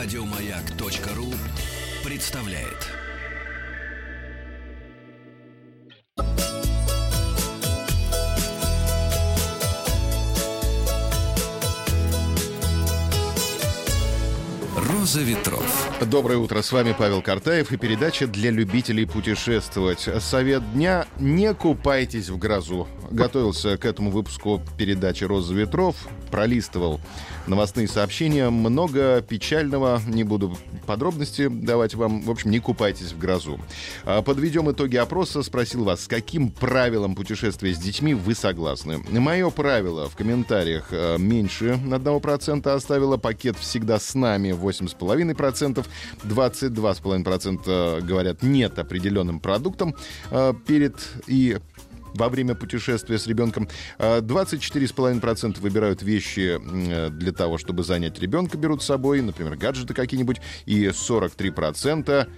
Радиомаяк.ру представляет. Роза ветров. Доброе утро, с вами Павел Картаев и передача для любителей путешествовать. Совет дня – не купайтесь в грозу. Готовился к этому выпуску передачи «Роза ветров», пролистывал новостные сообщения, много печального, не буду подробности давать вам, в общем, не купайтесь в грозу. А, подведем итоги опроса, спросил вас, с каким правилом путешествия с детьми вы согласны. Мое правило в комментариях а, меньше на 1% оставило, пакет всегда с нами 8,5%, 22,5% говорят нет определенным продуктам а, перед и во время путешествия с ребенком. 24,5% а, выбирают вещи для того, чтобы занять ребенка, берут с собой, например, гаджеты какие-нибудь, и 43%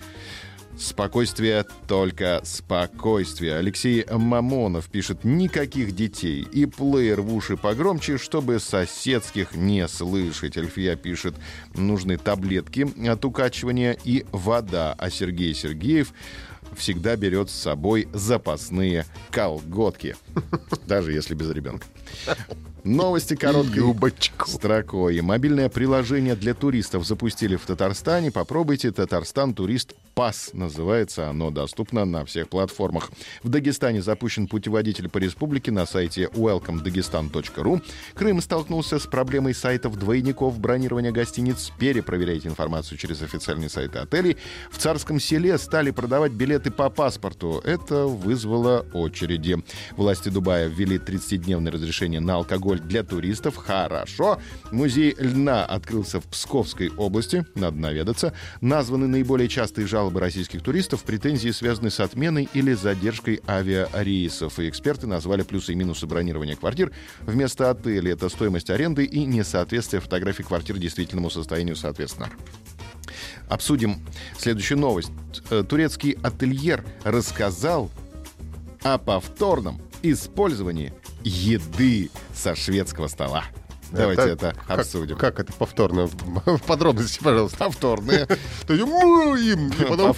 Спокойствие, только спокойствие. Алексей Мамонов пишет, никаких детей. И плеер в уши погромче, чтобы соседских не слышать. Эльфия пишет, нужны таблетки от укачивания и вода. А Сергей Сергеев всегда берет с собой запасные колготки. Даже если без ребенка. Новости короткой Юбочку. строкой. Мобильное приложение для туристов запустили в Татарстане. Попробуйте Татарстан Турист Пас. Называется оно. Доступно на всех платформах. В Дагестане запущен путеводитель по республике на сайте welcomedagestan.ru. Крым столкнулся с проблемой сайтов двойников бронирования гостиниц. Перепроверяйте информацию через официальные сайты отелей. В Царском селе стали продавать билеты по паспорту. Это вызвало очереди. Власти Дубая ввели 30-дневное разрешение на алкоголь для туристов. Хорошо. Музей льна открылся в Псковской области. Надо наведаться. Названы наиболее частые жалобы российских туристов. Претензии связаны с отменой или задержкой авиарейсов. И эксперты назвали плюсы и минусы бронирования квартир. Вместо отеля это стоимость аренды и несоответствие фотографий квартир действительному состоянию соответственно. Обсудим следующую новость. Э, турецкий ательер рассказал о повторном использовании еды со шведского стола. Давайте это, это как, обсудим. Как это повторно? В подробности, пожалуйста. Повторные.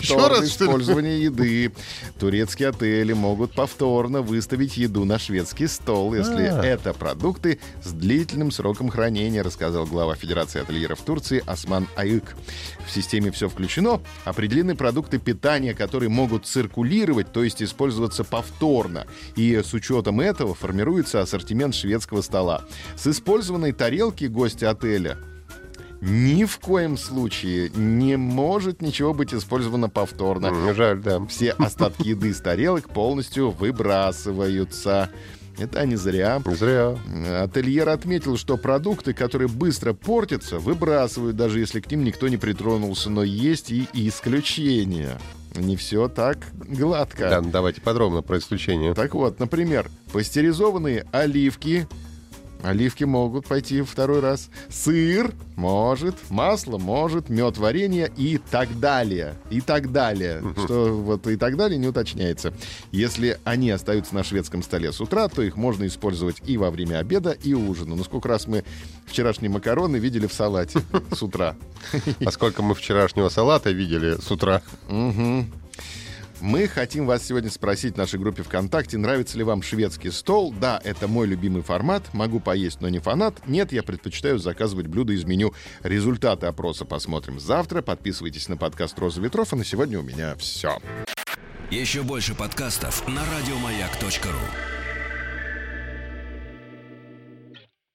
еще раз использование еды. Турецкие отели могут повторно выставить еду на шведский стол, если а. это продукты с длительным сроком хранения, рассказал глава Федерации ательеров Турции Осман Аюк. В системе все включено. Определены продукты питания, которые могут циркулировать, то есть использоваться повторно. И с учетом этого формируется ассортимент шведского стола. С использованием порционной тарелки гостя отеля ни в коем случае не может ничего быть использовано повторно. Жаль, да. Все остатки еды с тарелок полностью выбрасываются. Это не зря. Зря. Ательер отметил, что продукты, которые быстро портятся, выбрасывают, даже если к ним никто не притронулся. Но есть и исключения. Не все так гладко. Да, ну давайте подробно про исключения. Так вот, например, пастеризованные оливки Оливки могут пойти второй раз. Сыр может, масло может, мед, варенье и так далее. И так далее. Что вот и так далее не уточняется. Если они остаются на шведском столе с утра, то их можно использовать и во время обеда, и ужина. Ну, сколько раз мы вчерашние макароны видели в салате с утра. А сколько мы вчерашнего салата видели с утра. Угу. Мы хотим вас сегодня спросить в нашей группе ВКонтакте, нравится ли вам шведский стол? Да, это мой любимый формат. Могу поесть, но не фанат. Нет, я предпочитаю заказывать блюда из меню. Результаты опроса посмотрим завтра. Подписывайтесь на подкаст «Роза ветров». А на сегодня у меня все. Еще больше подкастов на радиомаяк.ру